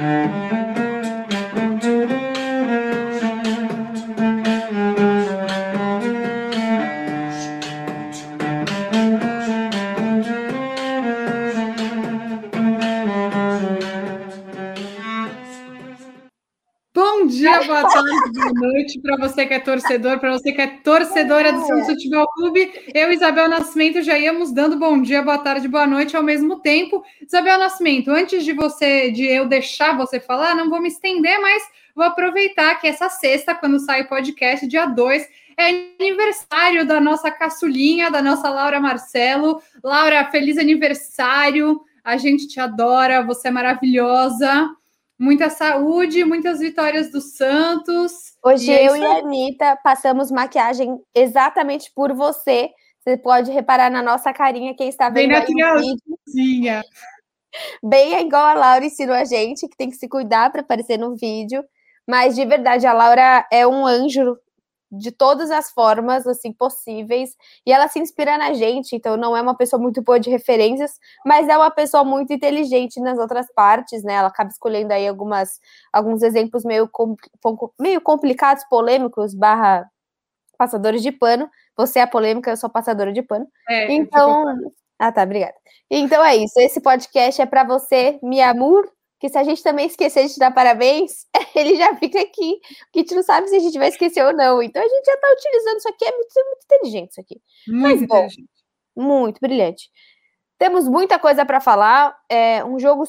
boa noite para você que é torcedor, para você que é torcedora do Santos Futebol Clube. Eu, Isabel Nascimento, já íamos dando bom dia, boa tarde, boa noite ao mesmo tempo. Isabel Nascimento, antes de você, de eu deixar você falar, não vou me estender, mas vou aproveitar que essa sexta, quando sai o podcast, dia 2, é aniversário da nossa caçulinha, da nossa Laura Marcelo. Laura, feliz aniversário. A gente te adora, você é maravilhosa muita saúde, muitas vitórias do Santos. Hoje é eu e a Anitta passamos maquiagem exatamente por você. Você pode reparar na nossa carinha, quem está vendo Bem na vídeo. Bem é igual a Laura ensinou a gente, que tem que se cuidar para aparecer no vídeo. Mas de verdade, a Laura é um anjo de todas as formas assim possíveis e ela se inspira na gente, então não é uma pessoa muito boa de referências, mas é uma pessoa muito inteligente nas outras partes, né? Ela acaba escolhendo aí algumas alguns exemplos meio com, meio complicados, polêmicos, barra passadores de pano. Você é a polêmica, eu sou passadora de pano. É, então, ah, tá, obrigada. Então é isso. Esse podcast é para você, mi amor, que se a gente também esquecer de te dar parabéns, ele já fica aqui. Porque a gente não sabe se a gente vai esquecer ou não. Então a gente já está utilizando isso aqui, é muito, muito inteligente isso aqui. Muito Mas, bom, inteligente. Muito brilhante. Temos muita coisa para falar. É um jogo.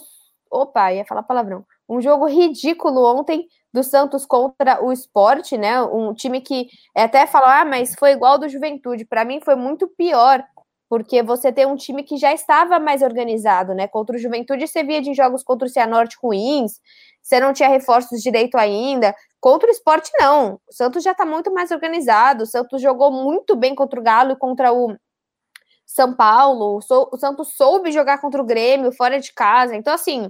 Opa, ia falar palavrão. Um jogo ridículo ontem do Santos contra o esporte, né? Um time que é até falar, ah, mas foi igual do Juventude. Para mim foi muito pior porque você tem um time que já estava mais organizado, né? Contra o Juventude, você via de jogos contra o Cianorte ruins, você não tinha reforços direito ainda. Contra o esporte, não. O Santos já está muito mais organizado. O Santos jogou muito bem contra o Galo e contra o São Paulo. O Santos soube jogar contra o Grêmio fora de casa. Então, assim,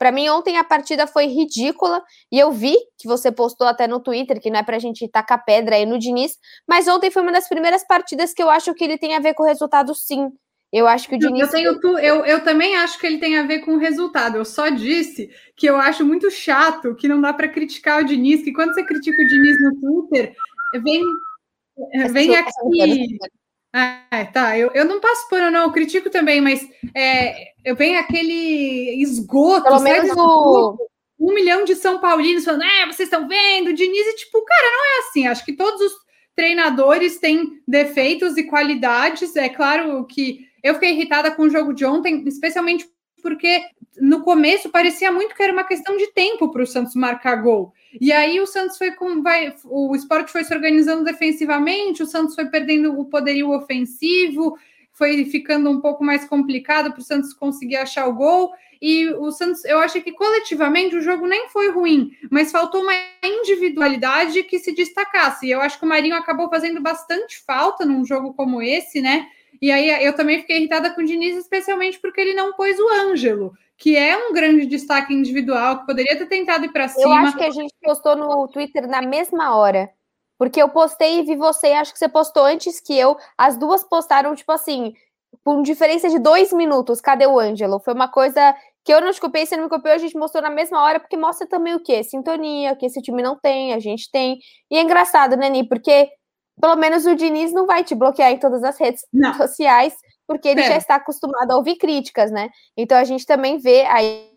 para mim, ontem a partida foi ridícula e eu vi que você postou até no Twitter que não é para a gente tacar pedra aí no Diniz, mas ontem foi uma das primeiras partidas que eu acho que ele tem a ver com o resultado, sim. Eu acho que o Diniz. Eu, tenho eu, eu também acho que ele tem a ver com o resultado. Eu só disse que eu acho muito chato que não dá para criticar o Diniz, que quando você critica o Diniz no Twitter, vem, vem aqui. Ah, tá. Eu, eu não passo pano, não, eu critico também, mas é, eu venho aquele esgoto, Pelo menos o... um milhão de São Paulinos falando, é, vocês estão vendo, Diniz, e tipo, cara, não é assim. Acho que todos os treinadores têm defeitos e qualidades. É claro que eu fiquei irritada com o jogo de ontem, especialmente porque no começo parecia muito que era uma questão de tempo para o Santos marcar gol. E aí o Santos foi com. Vai, o esporte foi se organizando defensivamente, o Santos foi perdendo o poderio ofensivo, foi ficando um pouco mais complicado para o Santos conseguir achar o gol. E o Santos, eu acho que coletivamente o jogo nem foi ruim, mas faltou uma individualidade que se destacasse. E eu acho que o Marinho acabou fazendo bastante falta num jogo como esse, né? E aí eu também fiquei irritada com o Diniz, especialmente porque ele não pôs o Ângelo, que é um grande destaque individual, que poderia ter tentado ir para cima. Eu acho que a gente postou no Twitter na mesma hora. Porque eu postei e vi você, acho que você postou antes que eu. As duas postaram, tipo assim, com diferença de dois minutos. Cadê o Ângelo? Foi uma coisa que eu não te copiei, você não me copiou, a gente mostrou na mesma hora, porque mostra também o quê? Sintonia, que esse time não tem, a gente tem. E é engraçado, né, Ni? Porque pelo menos o Diniz não vai te bloquear em todas as redes não. sociais, porque ele é. já está acostumado a ouvir críticas, né? Então a gente também vê aí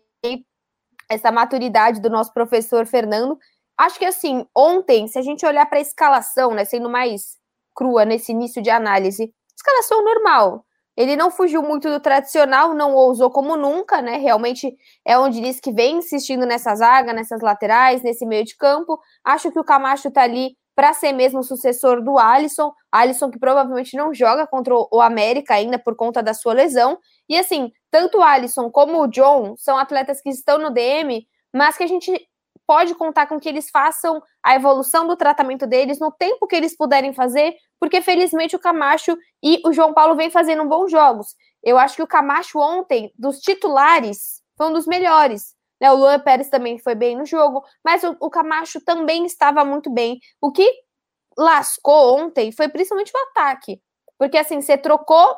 essa maturidade do nosso professor Fernando. Acho que assim, ontem, se a gente olhar para a escalação, né, sendo mais crua nesse início de análise, escalação normal. Ele não fugiu muito do tradicional, não ousou como nunca, né? Realmente é onde diz que vem insistindo nessa zaga, nessas laterais, nesse meio de campo. Acho que o Camacho tá ali para ser mesmo o sucessor do Alisson. Alisson que provavelmente não joga contra o América ainda por conta da sua lesão. E assim, tanto o Alisson como o John são atletas que estão no DM, mas que a gente pode contar com que eles façam a evolução do tratamento deles no tempo que eles puderem fazer, porque felizmente o Camacho e o João Paulo vêm fazendo bons jogos. Eu acho que o Camacho ontem, dos titulares, foi um dos melhores. Né? O Luan Pérez também foi bem no jogo, mas o, o Camacho também estava muito bem. O que lascou ontem foi principalmente o ataque. Porque assim, você trocou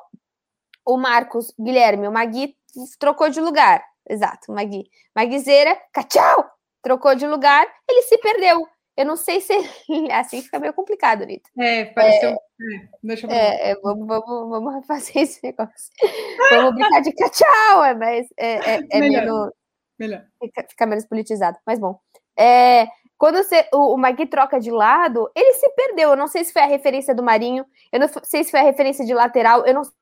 o Marcos Guilherme, o Magui trocou de lugar. exato, Magui. Maguizeira, tchau, trocou de lugar, ele se perdeu. Eu não sei se assim fica meio complicado, Nito. É, pareceu. É, é, deixa eu é, é, vamos, vamos, vamos fazer esse negócio. vamos brincar de tchau, é, mas é, é, é Melhor. menos. Melhor. Fica, fica, menos politizado, mas bom. É, quando você, o, o Magui troca de lado, ele se perdeu. Eu não sei se foi a referência do Marinho, eu não sei se foi a referência de lateral, eu não sei se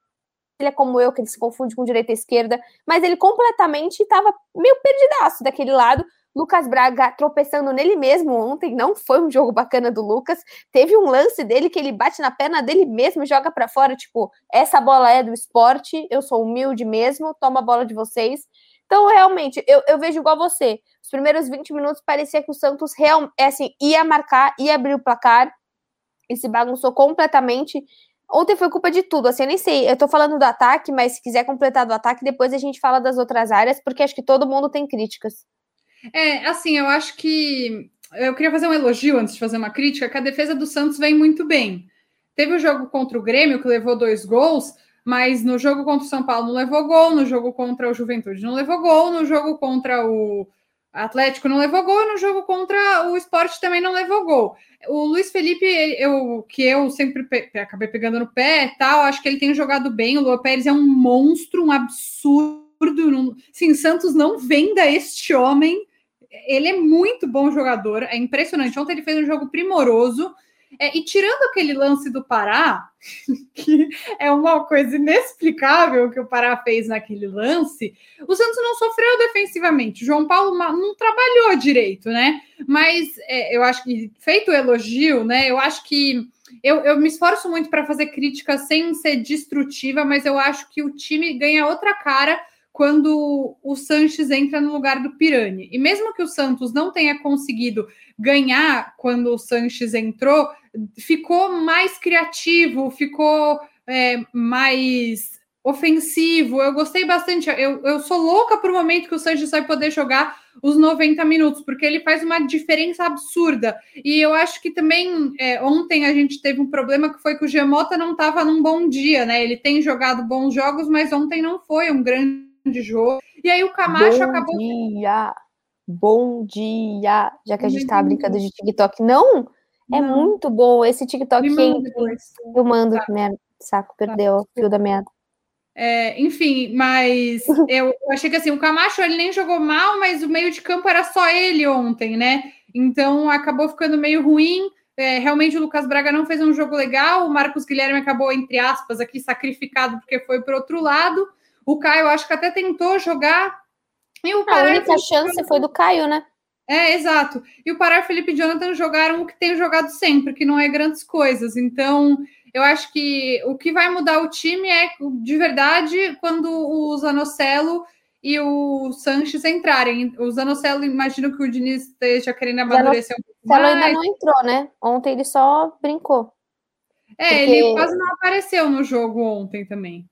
ele é como eu, que ele se confunde com direita e esquerda, mas ele completamente estava meio perdidaço daquele lado. Lucas Braga tropeçando nele mesmo ontem, não foi um jogo bacana do Lucas. Teve um lance dele que ele bate na perna dele mesmo e joga para fora, tipo, essa bola é do esporte, eu sou humilde mesmo, toma a bola de vocês. Então, realmente, eu, eu vejo igual você. Os primeiros 20 minutos parecia que o Santos real, é assim, ia marcar, ia abrir o placar e se bagunçou completamente. Ontem foi culpa de tudo, assim, eu nem sei. Eu tô falando do ataque, mas se quiser completar do ataque, depois a gente fala das outras áreas, porque acho que todo mundo tem críticas. É, assim, eu acho que. Eu queria fazer um elogio antes de fazer uma crítica, que a defesa do Santos vem muito bem. Teve o jogo contra o Grêmio, que levou dois gols, mas no jogo contra o São Paulo não levou gol, no jogo contra o Juventude não levou gol, no jogo contra o Atlético não levou gol, e no jogo contra o Esporte também não levou gol. O Luiz Felipe, eu, que eu sempre pe acabei pegando no pé tal, acho que ele tem jogado bem. O Lua Pérez é um monstro, um absurdo. Sim, Santos não venda este homem ele é muito bom jogador, é impressionante. Ontem ele fez um jogo primoroso. É, e tirando aquele lance do Pará, que é uma coisa inexplicável que o Pará fez naquele lance, o Santos não sofreu defensivamente. O João Paulo não trabalhou direito, né? Mas é, eu acho que, feito o elogio, né? Eu acho que eu, eu me esforço muito para fazer crítica sem ser destrutiva, mas eu acho que o time ganha outra cara quando o Sanches entra no lugar do Pirani. E mesmo que o Santos não tenha conseguido ganhar quando o Sanches entrou, ficou mais criativo, ficou é, mais ofensivo. Eu gostei bastante. Eu, eu sou louca por um momento que o Sanches vai poder jogar os 90 minutos, porque ele faz uma diferença absurda. E eu acho que também é, ontem a gente teve um problema que foi que o Gemota não estava num bom dia, né? Ele tem jogado bons jogos, mas ontem não foi um grande de jogo. E aí o Camacho Bom acabou. Dia. Bom dia! Já que a gente tava brincando de TikTok. Não! É não. muito bom esse TikTok quente. Eu mando, tá. merda. Saco, perdeu tá. o fio da merda. É, enfim, mas eu achei que assim, o Camacho ele nem jogou mal, mas o meio de campo era só ele ontem, né? Então acabou ficando meio ruim. É, realmente o Lucas Braga não fez um jogo legal. O Marcos Guilherme acabou, entre aspas, aqui sacrificado porque foi para outro lado. O Caio, acho que até tentou jogar. E o Pará a única chance foi do Caio, né? É, exato. E o Pará e o Felipe Jonathan jogaram o que tem jogado sempre, que não é grandes coisas. Então, eu acho que o que vai mudar o time é, de verdade, quando o Zanocelo e o Sanches entrarem. O Zanocelo, imagino que o Diniz esteja querendo amadurecer um pouco mais. ainda não entrou, né? Ontem ele só brincou. É, porque... ele quase não apareceu no jogo ontem também.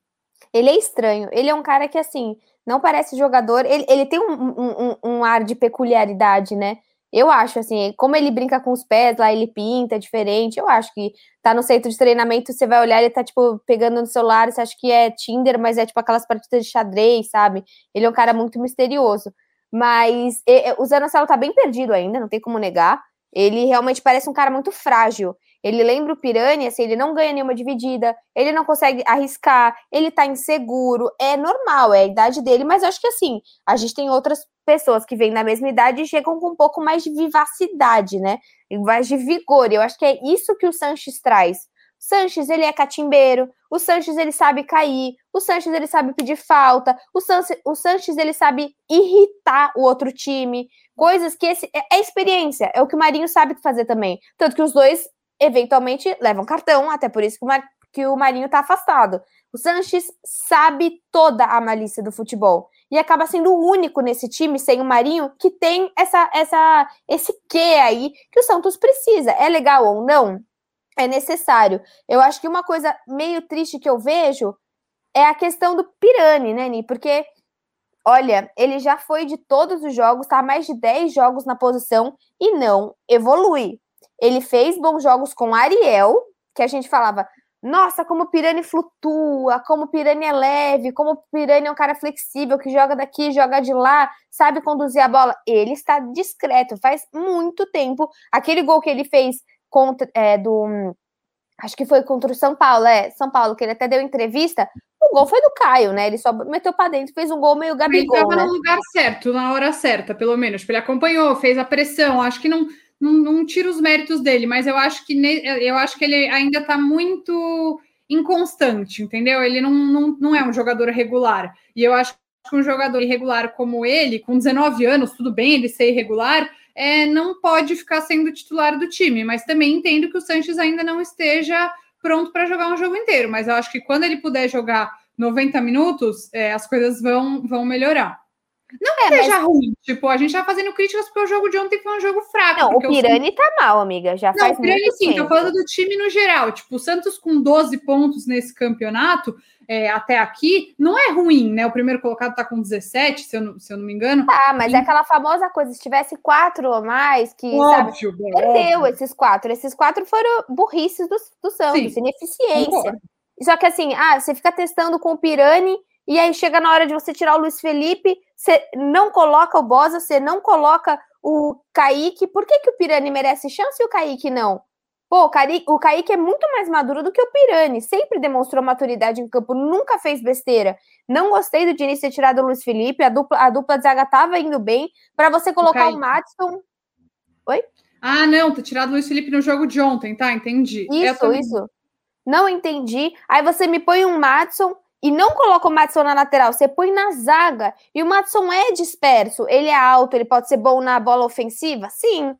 Ele é estranho. Ele é um cara que, assim, não parece jogador. Ele, ele tem um, um, um, ar de peculiaridade, né? Eu acho, assim, como ele brinca com os pés lá, ele pinta, diferente. Eu acho que tá no centro de treinamento, você vai olhar, ele tá, tipo, pegando no celular, você acha que é Tinder, mas é, tipo, aquelas partidas de xadrez, sabe? Ele é um cara muito misterioso. Mas e, o Zé Marcelo tá bem perdido ainda, não tem como negar. Ele realmente parece um cara muito frágil. Ele lembra o Piranha, assim, ele não ganha nenhuma dividida, ele não consegue arriscar, ele tá inseguro. É normal, é a idade dele, mas eu acho que assim, a gente tem outras pessoas que vêm na mesma idade e chegam com um pouco mais de vivacidade, né? Mais de vigor. Eu acho que é isso que o Sanches traz. O Sanches, ele é catimbeiro, o Sanches, ele sabe cair, o Sanches, ele sabe pedir falta, o, Sanches, o Sanches, ele sabe irritar o outro time, coisas que esse, é, é experiência, é o que o Marinho sabe fazer também. Tanto que os dois eventualmente levam cartão, até por isso que o, Mar, que o Marinho está afastado. O Sanches sabe toda a malícia do futebol e acaba sendo o único nesse time sem o Marinho que tem essa essa esse quê aí que o Santos precisa. É legal ou não? É necessário. Eu acho que uma coisa meio triste que eu vejo é a questão do Pirani, né, Ni? Porque olha, ele já foi de todos os jogos, tá mais de 10 jogos na posição e não evolui. Ele fez bons jogos com Ariel, que a gente falava, Nossa, como o Pirani flutua, como o Pirani é leve, como o Pirani é um cara flexível que joga daqui, joga de lá, sabe conduzir a bola. Ele está discreto, faz muito tempo. Aquele gol que ele fez contra é, do acho que foi contra o São Paulo, é, São Paulo, que ele até deu entrevista, o gol foi do Caio, né? Ele só meteu para dentro, fez um gol meio Gabigol, Ele estava né? no lugar certo, na hora certa, pelo menos. Tipo, ele acompanhou, fez a pressão. Acho que não, não, não tira os méritos dele, mas eu acho que eu acho que ele ainda está muito inconstante, entendeu? Ele não, não, não é um jogador regular. E eu acho que um jogador irregular como ele, com 19 anos, tudo bem ele ser irregular, é, não pode ficar sendo titular do time, mas também entendo que o Sanches ainda não esteja pronto para jogar um jogo inteiro. Mas eu acho que quando ele puder jogar 90 minutos, é, as coisas vão, vão melhorar. Não que é, seja mas... ruim, tipo, a gente tá fazendo críticas porque o jogo de ontem foi um jogo fraco. Não, o Pirani o... tá mal, amiga, já não, faz o Pirani sim, tempo. tô falando do time no geral, tipo, o Santos com 12 pontos nesse campeonato, é, até aqui, não é ruim, né? O primeiro colocado tá com 17, se eu não, se eu não me engano. Tá, mas e... é aquela famosa coisa, se tivesse quatro ou mais, que, óbvio, sabe, bem, perdeu óbvio. esses quatro. Esses quatro foram burrices do, do Santos, sim. ineficiência. Só que assim, ah, você fica testando com o Pirani e aí chega na hora de você tirar o Luiz Felipe, você não coloca o Bosa, você não coloca o Kaique. Por que, que o Pirani merece chance e o Kaique não? Pô, o Kaique é muito mais maduro do que o Pirani, sempre demonstrou maturidade em campo, nunca fez besteira. Não gostei do Diniz ter tirado o Luiz Felipe, a dupla, a dupla de zaga tava indo bem. Para você colocar o, o Madison. Oi? Ah, não, tá tirado o Luiz Felipe no jogo de ontem, tá? Entendi. Isso, isso. Não entendi. Aí você me põe um Madison e não coloca o Matson na lateral, você põe na zaga. E o Matson é disperso, ele é alto, ele pode ser bom na bola ofensiva? Sim.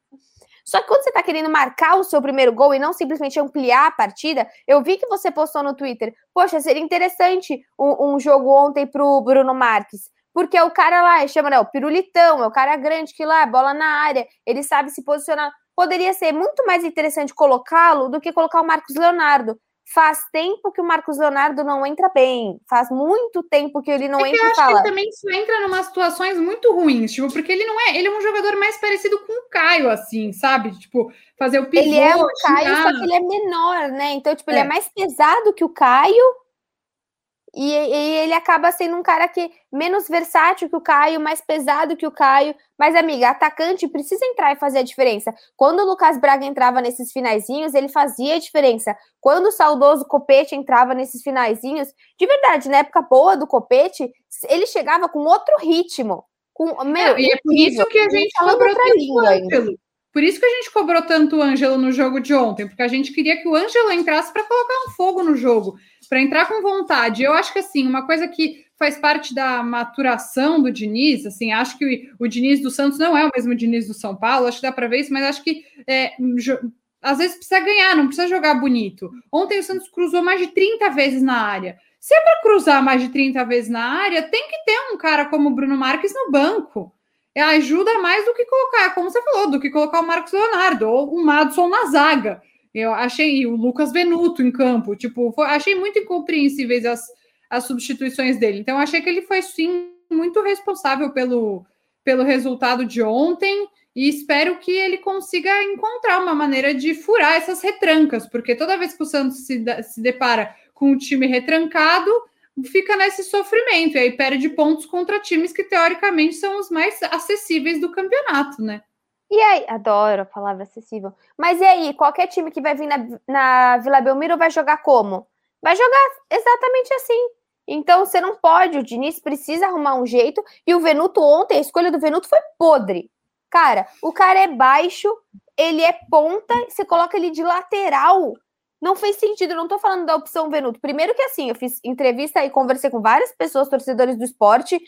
Só que quando você está querendo marcar o seu primeiro gol e não simplesmente ampliar a partida, eu vi que você postou no Twitter, poxa, seria interessante um, um jogo ontem para o Bruno Marques. Porque é o cara lá, chama né, o pirulitão, é o cara grande que lá, bola na área, ele sabe se posicionar. Poderia ser muito mais interessante colocá-lo do que colocar o Marcos Leonardo. Faz tempo que o Marcos Leonardo não entra bem. Faz muito tempo que ele não é entra eu acho fala. Que ele também só entra em umas situações muito ruins, tipo, porque ele não é, ele é um jogador mais parecido com o Caio, assim, sabe? Tipo, fazer o pivô. Ele é o Caio, só que ele é menor, né? Então, tipo, é. ele é mais pesado que o Caio e, e, ele acaba sendo um cara que menos versátil que o Caio, mais pesado que o Caio. Mas, amiga, atacante precisa entrar e fazer a diferença. Quando o Lucas Braga entrava nesses finaizinhos, ele fazia a diferença. Quando o saudoso Copete entrava nesses finaizinhos, de verdade, na época boa do Copete, ele chegava com outro ritmo. Com, meu, e é por isso que a gente cobrou tanto o Ângelo. Por isso que a gente cobrou tanto o Ângelo no jogo de ontem, porque a gente queria que o Ângelo entrasse para colocar um fogo no jogo para entrar com vontade. Eu acho que assim, uma coisa que faz parte da maturação do Diniz, assim, acho que o, o Diniz do Santos não é o mesmo Diniz do São Paulo, acho que dá para ver isso, mas acho que é, às vezes precisa ganhar, não precisa jogar bonito. Ontem o Santos cruzou mais de 30 vezes na área. Se é para cruzar mais de 30 vezes na área, tem que ter um cara como o Bruno Marques no banco. Ajuda mais do que colocar, como você falou, do que colocar o Marcos Leonardo ou o Madison na zaga. Eu achei o Lucas Venuto em campo, tipo, foi, achei muito incompreensíveis as, as substituições dele. Então, achei que ele foi sim muito responsável pelo, pelo resultado de ontem e espero que ele consiga encontrar uma maneira de furar essas retrancas, porque toda vez que o Santos se, se depara com um time retrancado, fica nesse sofrimento e aí perde pontos contra times que teoricamente são os mais acessíveis do campeonato, né? E aí, adoro a palavra acessível. Mas e aí, qualquer time que vai vir na, na Vila Belmiro vai jogar como? Vai jogar exatamente assim. Então você não pode, o Diniz precisa arrumar um jeito. E o Venuto ontem, a escolha do Venuto foi podre. Cara, o cara é baixo, ele é ponta, você coloca ele de lateral. Não fez sentido, eu não tô falando da opção Venuto. Primeiro que assim, eu fiz entrevista e conversei com várias pessoas, torcedores do esporte,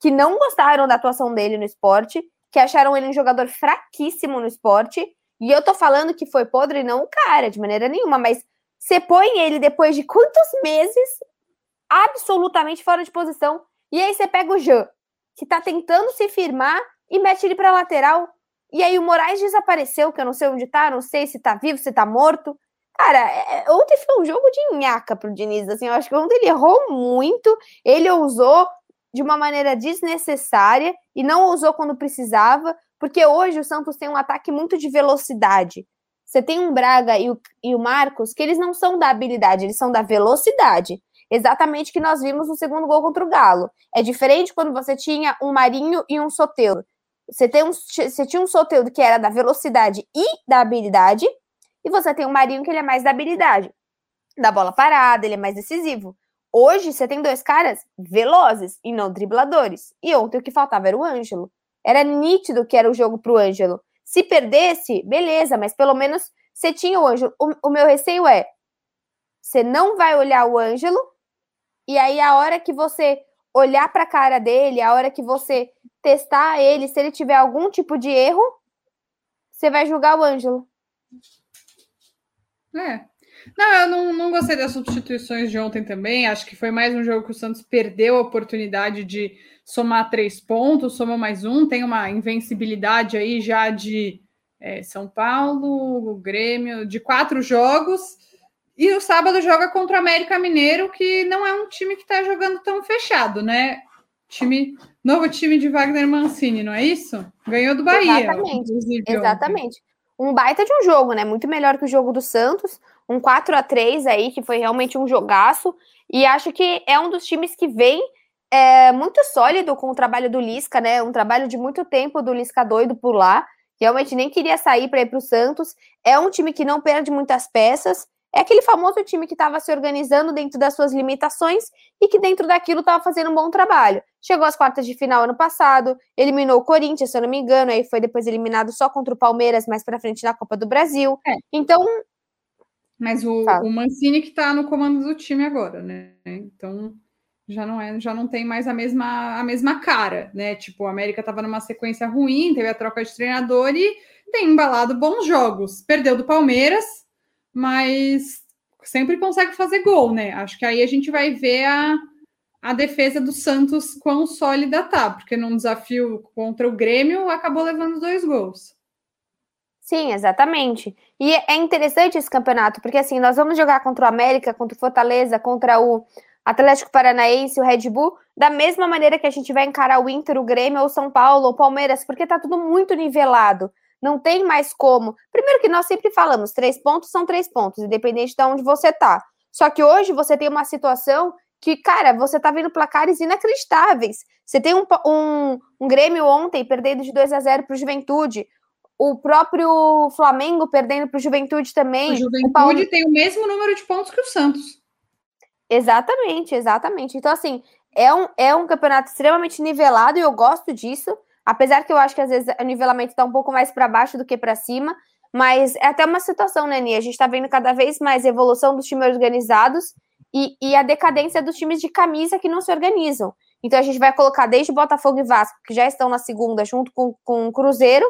que não gostaram da atuação dele no esporte que acharam ele um jogador fraquíssimo no esporte. E eu tô falando que foi podre, não o cara, de maneira nenhuma, mas você põe ele depois de quantos meses absolutamente fora de posição. E aí você pega o Jean, que tá tentando se firmar e mete ele pra lateral. E aí o Moraes desapareceu, que eu não sei onde tá, não sei se tá vivo, se tá morto. Cara, é, é ontem foi um jogo de nhaca pro Diniz, assim, eu acho que ontem ele errou muito, ele ousou de uma maneira desnecessária e não usou quando precisava, porque hoje o Santos tem um ataque muito de velocidade. Você tem um Braga e o, e o Marcos que eles não são da habilidade, eles são da velocidade. Exatamente que nós vimos no segundo gol contra o Galo. É diferente quando você tinha um Marinho e um Soteudo. Você, tem um, você tinha um Soteudo que era da velocidade e da habilidade, e você tem um Marinho que ele é mais da habilidade. Da bola parada, ele é mais decisivo. Hoje você tem dois caras velozes e não dribladores. E ontem o que faltava era o Ângelo. Era nítido que era o jogo pro Ângelo. Se perdesse, beleza, mas pelo menos você tinha o Ângelo. O, o meu receio é: você não vai olhar o Ângelo, e aí a hora que você olhar para a cara dele, a hora que você testar ele, se ele tiver algum tipo de erro, você vai julgar o Ângelo. É, não, eu não, não gostei das substituições de ontem também. Acho que foi mais um jogo que o Santos perdeu a oportunidade de somar três pontos, somou mais um, tem uma invencibilidade aí já de é, São Paulo, Grêmio, de quatro jogos. E o sábado joga contra o América Mineiro, que não é um time que está jogando tão fechado, né? Time, novo time de Wagner Mancini, não é isso? Ganhou do Bahia. Exatamente. Exatamente. Um baita de um jogo, né? Muito melhor que o jogo do Santos um 4 a 3 aí, que foi realmente um jogaço. E acho que é um dos times que vem é, muito sólido com o trabalho do Lisca, né? Um trabalho de muito tempo do Lisca doido por lá. Realmente nem queria sair para ir para o Santos. É um time que não perde muitas peças. É aquele famoso time que estava se organizando dentro das suas limitações e que dentro daquilo estava fazendo um bom trabalho. Chegou às quartas de final ano passado, eliminou o Corinthians, se eu não me engano, aí foi depois eliminado só contra o Palmeiras mais para frente na Copa do Brasil. É. Então, mas o, o Mancini que está no comando do time agora, né? Então já não é, já não tem mais a mesma a mesma cara, né? Tipo, o América estava numa sequência ruim, teve a troca de treinador e tem embalado bons jogos. Perdeu do Palmeiras, mas sempre consegue fazer gol, né? Acho que aí a gente vai ver a, a defesa do Santos quão sólida tá, porque num desafio contra o Grêmio acabou levando dois gols. Sim, exatamente. E é interessante esse campeonato, porque assim, nós vamos jogar contra o América, contra o Fortaleza, contra o Atlético Paranaense, o Red Bull, da mesma maneira que a gente vai encarar o Inter, o Grêmio, ou São Paulo, ou Palmeiras, porque tá tudo muito nivelado. Não tem mais como. Primeiro que nós sempre falamos, três pontos são três pontos, independente de onde você tá. Só que hoje você tem uma situação que, cara, você tá vendo placares inacreditáveis. Você tem um, um, um Grêmio ontem perdendo de 2 a 0 para o Juventude o próprio Flamengo perdendo para o Juventude também. O Juventude o Paulo... tem o mesmo número de pontos que o Santos. Exatamente, exatamente. Então, assim, é um, é um campeonato extremamente nivelado e eu gosto disso. Apesar que eu acho que às vezes o nivelamento está um pouco mais para baixo do que para cima. Mas é até uma situação, né, Nia? A gente está vendo cada vez mais evolução dos times organizados e, e a decadência dos times de camisa que não se organizam. Então a gente vai colocar desde Botafogo e Vasco, que já estão na segunda, junto com, com o Cruzeiro,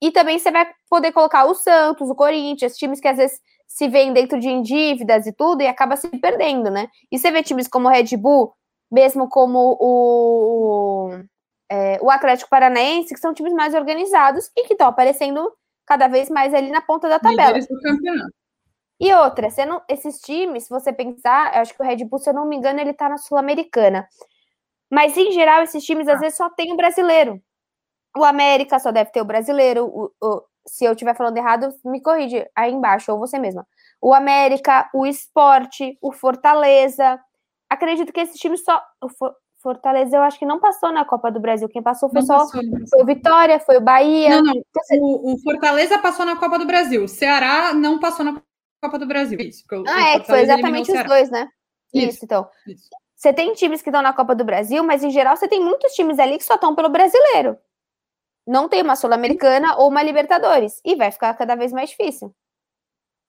e também você vai poder colocar o Santos, o Corinthians, times que às vezes se veem dentro de dívidas e tudo e acaba se perdendo, né? E você vê times como o Red Bull, mesmo como o, é, o Atlético Paranaense, que são times mais organizados e que estão aparecendo cada vez mais ali na ponta da tabela. E outra, não, esses times, se você pensar, eu acho que o Red Bull, se eu não me engano, ele tá na Sul-Americana. Mas, em geral, esses times, às ah. vezes, só tem o brasileiro. O América só deve ter o brasileiro. O, o, se eu estiver falando errado, me corrige aí embaixo, ou você mesma. O América, o Esporte, o Fortaleza. Acredito que esses times só. Fortaleza, eu acho que não passou na Copa do Brasil. Quem passou foi não só passou, foi o Vitória, foi o Bahia. Não, não. O, o, Fortaleza passou na Copa do Brasil. O Ceará não passou na Copa do Brasil. Isso, ah, é, que foi exatamente os dois, né? Isso, Isso então. Isso. Você tem times que estão na Copa do Brasil, mas em geral você tem muitos times ali que só estão pelo brasileiro não tem uma Sul-Americana ou uma Libertadores. E vai ficar cada vez mais difícil.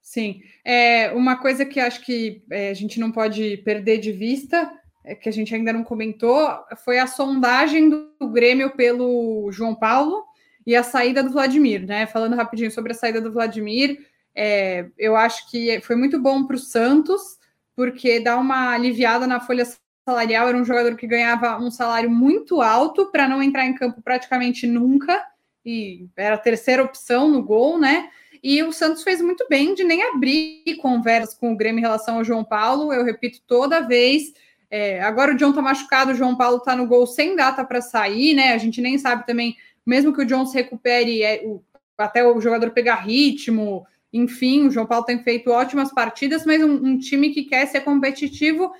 Sim. É, uma coisa que acho que é, a gente não pode perder de vista, que a gente ainda não comentou, foi a sondagem do Grêmio pelo João Paulo e a saída do Vladimir, né? Falando rapidinho sobre a saída do Vladimir, é, eu acho que foi muito bom para o Santos, porque dá uma aliviada na folha salarial, era um jogador que ganhava um salário muito alto para não entrar em campo praticamente nunca, e era a terceira opção no gol, né? E o Santos fez muito bem de nem abrir conversas com o Grêmio em relação ao João Paulo. Eu repito toda vez. É, agora o John tá machucado, o João Paulo tá no gol sem data para sair, né? A gente nem sabe também, mesmo que o John se recupere, é, o, até o jogador pegar ritmo, enfim, o João Paulo tem feito ótimas partidas, mas um, um time que quer ser competitivo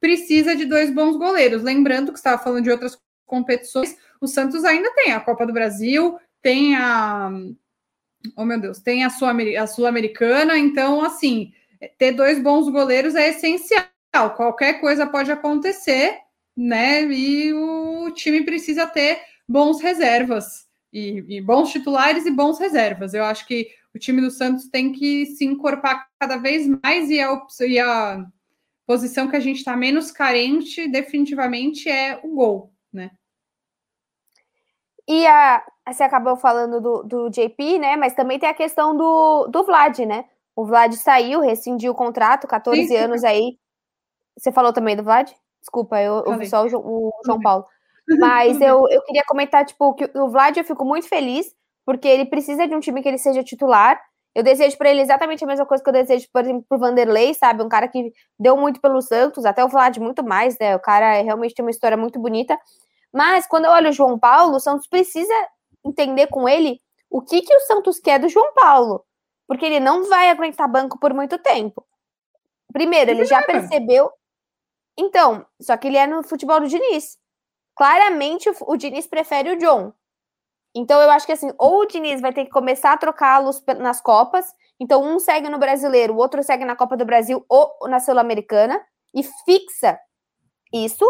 precisa de dois bons goleiros. Lembrando que estava falando de outras competições, o Santos ainda tem a Copa do Brasil, tem a. Oh, meu Deus, tem a Sul-Americana, então, assim, ter dois bons goleiros é essencial. Qualquer coisa pode acontecer, né? E o time precisa ter bons reservas, e, e bons titulares e bons reservas. Eu acho que o time do Santos tem que se encorpar cada vez mais e a, e a posição que a gente está menos carente, definitivamente, é o gol, né? E a, você acabou falando do, do JP, né? Mas também tem a questão do, do Vlad, né? O Vlad saiu, rescindiu o contrato, 14 sim, anos aí. Você falou também do Vlad? Desculpa, eu ouvi só o, o João Paulo. Mas eu, eu queria comentar, tipo, que o Vlad eu fico muito feliz, porque ele precisa de um time que ele seja titular. Eu desejo para ele exatamente a mesma coisa que eu desejo, por exemplo, pro Vanderlei, sabe? Um cara que deu muito pelo Santos, até o Vlad muito mais, né? O cara realmente tem uma história muito bonita. Mas quando eu olho o João Paulo, o Santos precisa entender com ele o que, que o Santos quer do João Paulo. Porque ele não vai aguentar banco por muito tempo. Primeiro, ele já percebeu. Então, só que ele é no futebol do Diniz. Claramente o, o Diniz prefere o John. Então eu acho que assim, ou o Diniz vai ter que começar a trocá-los nas Copas. Então um segue no Brasileiro, o outro segue na Copa do Brasil ou na Sul-Americana e fixa isso,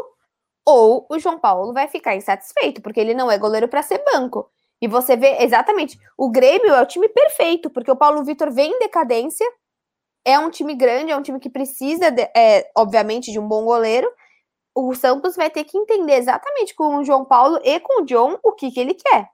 ou o João Paulo vai ficar insatisfeito, porque ele não é goleiro para ser banco. E você vê exatamente, o Grêmio é o time perfeito, porque o Paulo Vitor vem em decadência, é um time grande, é um time que precisa, de, é, obviamente, de um bom goleiro. O Santos vai ter que entender exatamente com o João Paulo e com o John o que, que ele quer.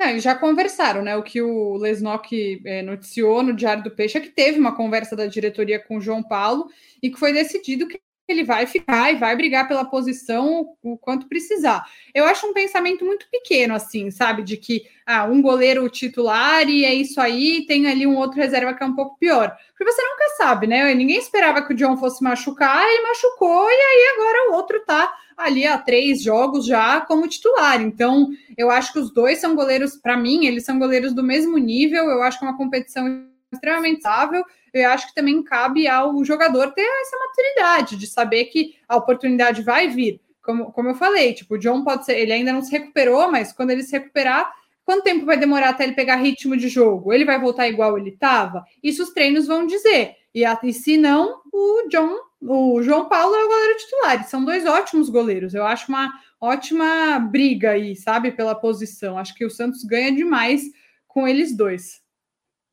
É, já conversaram, né? O que o Lesnock é, noticiou no Diário do Peixe é que teve uma conversa da diretoria com o João Paulo e que foi decidido que ele vai ficar e vai brigar pela posição o quanto precisar. Eu acho um pensamento muito pequeno, assim, sabe? De que ah, um goleiro titular e é isso aí, tem ali um outro reserva que é um pouco pior. Porque você nunca sabe, né? Ninguém esperava que o John fosse machucar, ele machucou, e aí agora o outro tá ali há três jogos já como titular. Então, eu acho que os dois são goleiros, para mim, eles são goleiros do mesmo nível. Eu acho que é uma competição extremamente sável eu acho que também cabe ao jogador ter essa maturidade de saber que a oportunidade vai vir. Como, como eu falei, tipo, o John pode ser, ele ainda não se recuperou, mas quando ele se recuperar, quanto tempo vai demorar até ele pegar ritmo de jogo? Ele vai voltar igual ele estava? Isso os treinos vão dizer. E, e se não, o John, o João Paulo é o goleiro titular. São dois ótimos goleiros. Eu acho uma ótima briga aí, sabe, pela posição. Acho que o Santos ganha demais com eles dois.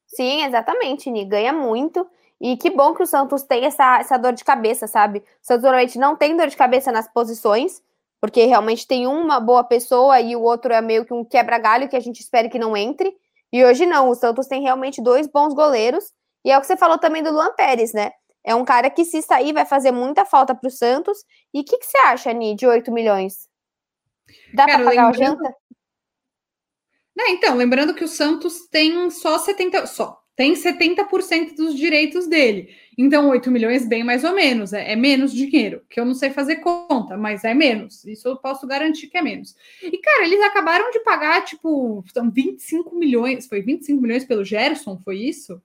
Sim, exatamente, Ni. Ganha muito. E que bom que o Santos tem essa, essa dor de cabeça, sabe? O Santos normalmente não tem dor de cabeça nas posições, porque realmente tem uma boa pessoa e o outro é meio que um quebra-galho que a gente espera que não entre. E hoje não, o Santos tem realmente dois bons goleiros. E é o que você falou também do Luan Pérez, né? É um cara que, se sair, vai fazer muita falta para o Santos. E o que, que, você acha, Ni, de 8 milhões? Dá para pagar a janta? Né, então, lembrando que o Santos tem só 70%, só, tem 70% dos direitos dele. Então, 8 milhões, bem mais ou menos, é, é, menos dinheiro, que eu não sei fazer conta, mas é menos. Isso eu posso garantir que é menos. E, cara, eles acabaram de pagar, tipo, são 25 milhões, foi 25 milhões pelo Gerson, foi isso?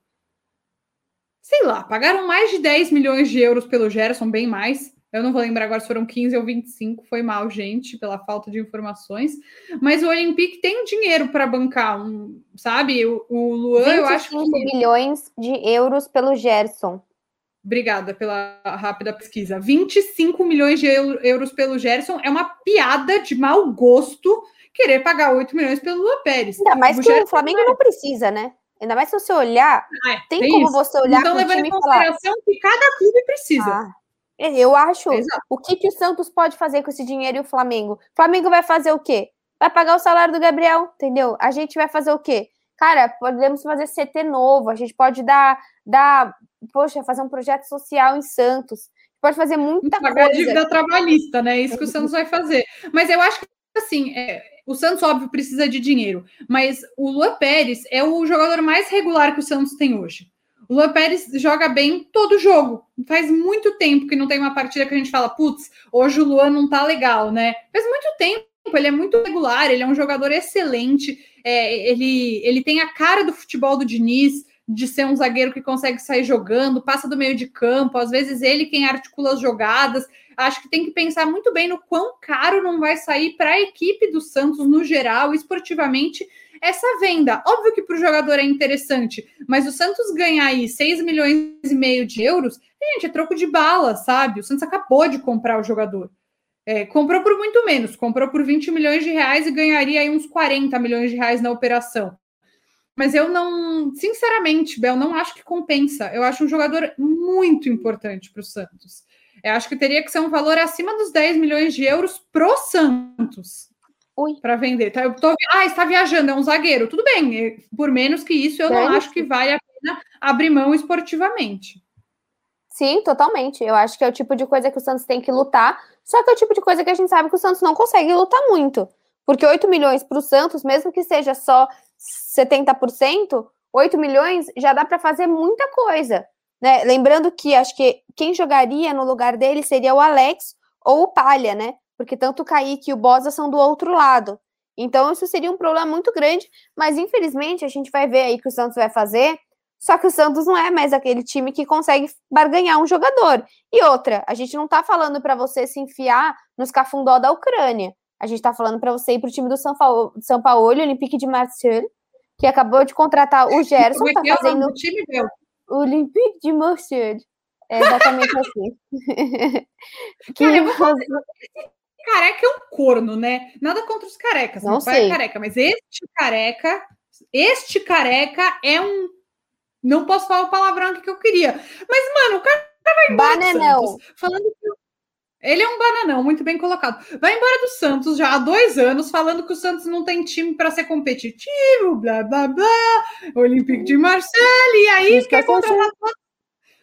Sei lá, pagaram mais de 10 milhões de euros pelo Gerson, bem mais. Eu não vou lembrar agora se foram 15 ou 25, foi mal, gente, pela falta de informações. Mas o Olympique tem dinheiro para bancar, um, sabe? O, o Luan, eu acho que. milhões de euros pelo Gerson. Obrigada pela rápida pesquisa. 25 milhões de euros pelo Gerson é uma piada de mau gosto querer pagar 8 milhões pelo Luan Pérez. Ainda mais o que Gerson o Flamengo não precisa, né? Ainda mais se você olhar, ah, é, tem como isso. você olhar então, levando em consideração falar... que cada clube precisa. Ah. É, eu acho. Exato. O que, que o Santos pode fazer com esse dinheiro e o Flamengo? O Flamengo vai fazer o quê? Vai pagar o salário do Gabriel, entendeu? A gente vai fazer o quê? Cara, podemos fazer CT novo, a gente pode dar, dar poxa, fazer um projeto social em Santos. Pode fazer muita Pagar coisa. dívida trabalhista, né? É isso que o Santos vai fazer. Mas eu acho que, assim, é, o Santos, óbvio, precisa de dinheiro. Mas o Luan Pérez é o jogador mais regular que o Santos tem hoje. O Luan Pérez joga bem todo jogo. Faz muito tempo que não tem uma partida que a gente fala, putz, hoje o Luan não tá legal, né? Faz muito tempo, ele é muito regular, ele é um jogador excelente, é, ele, ele tem a cara do futebol do Diniz, de ser um zagueiro que consegue sair jogando, passa do meio de campo, às vezes ele quem articula as jogadas. Acho que tem que pensar muito bem no quão caro não vai sair para a equipe do Santos no geral, esportivamente, essa venda. Óbvio que para o jogador é interessante, mas o Santos ganhar aí 6 milhões e meio de euros, gente, é troco de bala, sabe? O Santos acabou de comprar o jogador. É, comprou por muito menos, comprou por 20 milhões de reais e ganharia aí uns 40 milhões de reais na operação. Mas eu não, sinceramente, Bel, não acho que compensa. Eu acho um jogador muito importante para o Santos. Eu acho que teria que ser um valor acima dos 10 milhões de euros pro Santos para vender. Tá, eu tô, ah, está viajando, é um zagueiro. Tudo bem, por menos que isso, eu não acho que vale a pena abrir mão esportivamente. Sim, totalmente. Eu acho que é o tipo de coisa que o Santos tem que lutar. Só que é o tipo de coisa que a gente sabe que o Santos não consegue lutar muito. Porque 8 milhões para o Santos, mesmo que seja só 70%, 8 milhões já dá para fazer muita coisa. Né? Lembrando que acho que quem jogaria no lugar dele seria o Alex ou o Palha, né? Porque tanto o Kaique e o Bosa são do outro lado. Então, isso seria um problema muito grande, mas infelizmente a gente vai ver aí que o Santos vai fazer. Só que o Santos não é mais aquele time que consegue barganhar um jogador. E outra, a gente não tá falando para você se enfiar nos cafundó da Ucrânia. A gente está falando para você ir para o time do São Paulo, São Paulo, Olympique de Marseille, que acabou de contratar o Gerson, está é, é fazendo o time meu. Olympique de Marseille. É exatamente assim. que Cara, careca é um corno, né? Nada contra os carecas. Não sei. É careca, mas este careca, este careca é um. Não posso falar o palavrão que eu queria. Mas, mano, o cara vai Bananão. falando que ele é um bananão, muito bem colocado. Vai embora do Santos já há dois anos, falando que o Santos não tem time para ser competitivo, blá blá blá, Olympique de Marseille, e aí quer contratar, todos,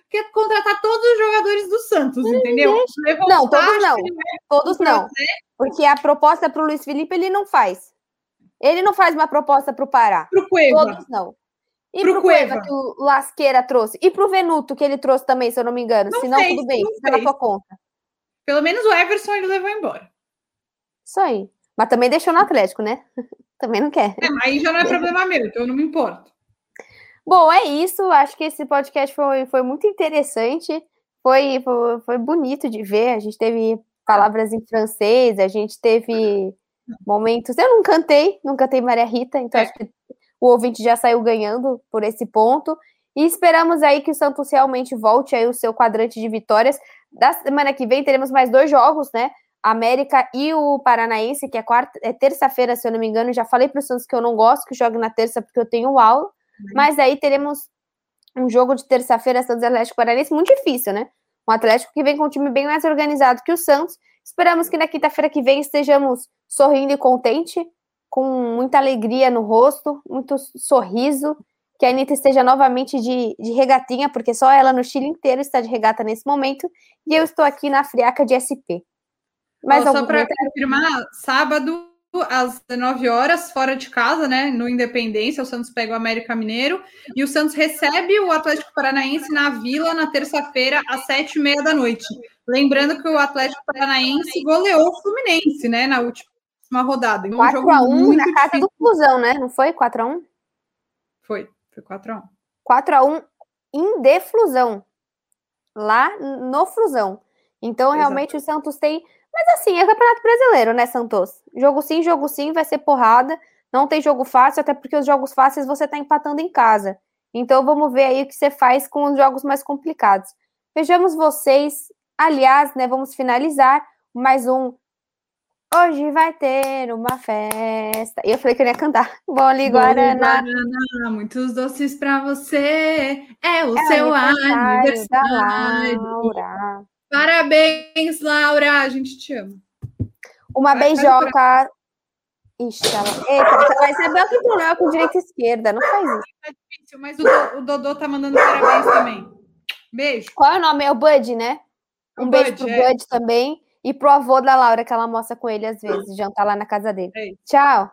quer contratar todos os jogadores do Santos, entendeu? não, todos não. Todos não. Porque a proposta para o Luiz Felipe ele não faz. Ele não faz uma proposta para o Pará. Para o Cueva. Todos não. E pro, pro Cueva. Cueva que o Lasqueira trouxe. E pro Venuto que ele trouxe também, se eu não me engano. Não se não, tudo bem, está na tua conta. Pelo menos o Everson ele levou embora. Isso aí. Mas também deixou no Atlético, né? também não quer. É, mas aí já não é problema meu, então eu não me importo. Bom, é isso. Acho que esse podcast foi, foi muito interessante. Foi, foi, foi bonito de ver. A gente teve palavras em francês, a gente teve momentos. Eu não cantei, não cantei Maria Rita, então é. acho que o ouvinte já saiu ganhando por esse ponto. E esperamos aí que o Santos realmente volte aí o seu quadrante de vitórias. Da semana que vem teremos mais dois jogos, né? América e o Paranaense, que é, quarta, é terça-feira, se eu não me engano. Já falei para o Santos que eu não gosto que jogue na terça porque eu tenho aula. Uhum. Mas aí teremos um jogo de terça-feira, Santos Atlético Paranaense, muito difícil, né? Um Atlético que vem com um time bem mais organizado que o Santos. Esperamos que na quinta-feira que vem estejamos sorrindo e contente, com muita alegria no rosto, muito sorriso que a Anitta esteja novamente de, de regatinha, porque só ela no Chile inteiro está de regata nesse momento, e eu estou aqui na friaca de SP. Mas só para confirmar, sábado às 19 horas, fora de casa, né? No Independência, o Santos pega o América Mineiro e o Santos recebe o Atlético Paranaense na Vila na terça-feira, às sete e meia da noite. Lembrando que o Atlético Paranaense goleou o Fluminense, né? Na última rodada. 4x1 na casa difícil. do Flusão, né? Não foi 4x1? Foi. Foi 4x1. 4x1 em deflusão. Lá no Flusão. Então, Exato. realmente, o Santos tem. Mas assim, é campeonato brasileiro, né, Santos? Jogo sim, jogo sim, vai ser porrada. Não tem jogo fácil, até porque os jogos fáceis você tá empatando em casa. Então, vamos ver aí o que você faz com os jogos mais complicados. Vejamos vocês. Aliás, né, vamos finalizar mais um Hoje vai ter uma festa. E eu falei que eu ia cantar. Bole Guaraná. Guaraná. Muitos doces para você. É o é seu aniversário. Laura. Parabéns, Laura. A gente te ama. Uma vai, beijoca. Vai Ixi, ela... Eita, vai saber o que não com direita e esquerda. Não faz isso. É difícil, mas o, o Dodô tá mandando parabéns também. Beijo. Qual é o nome? É o Bud, né? Um o beijo Bud, pro é. Bud também. E pro avô da Laura, que ela mostra com ele às vezes, hum. jantar lá na casa dele. É Ei. Tchau.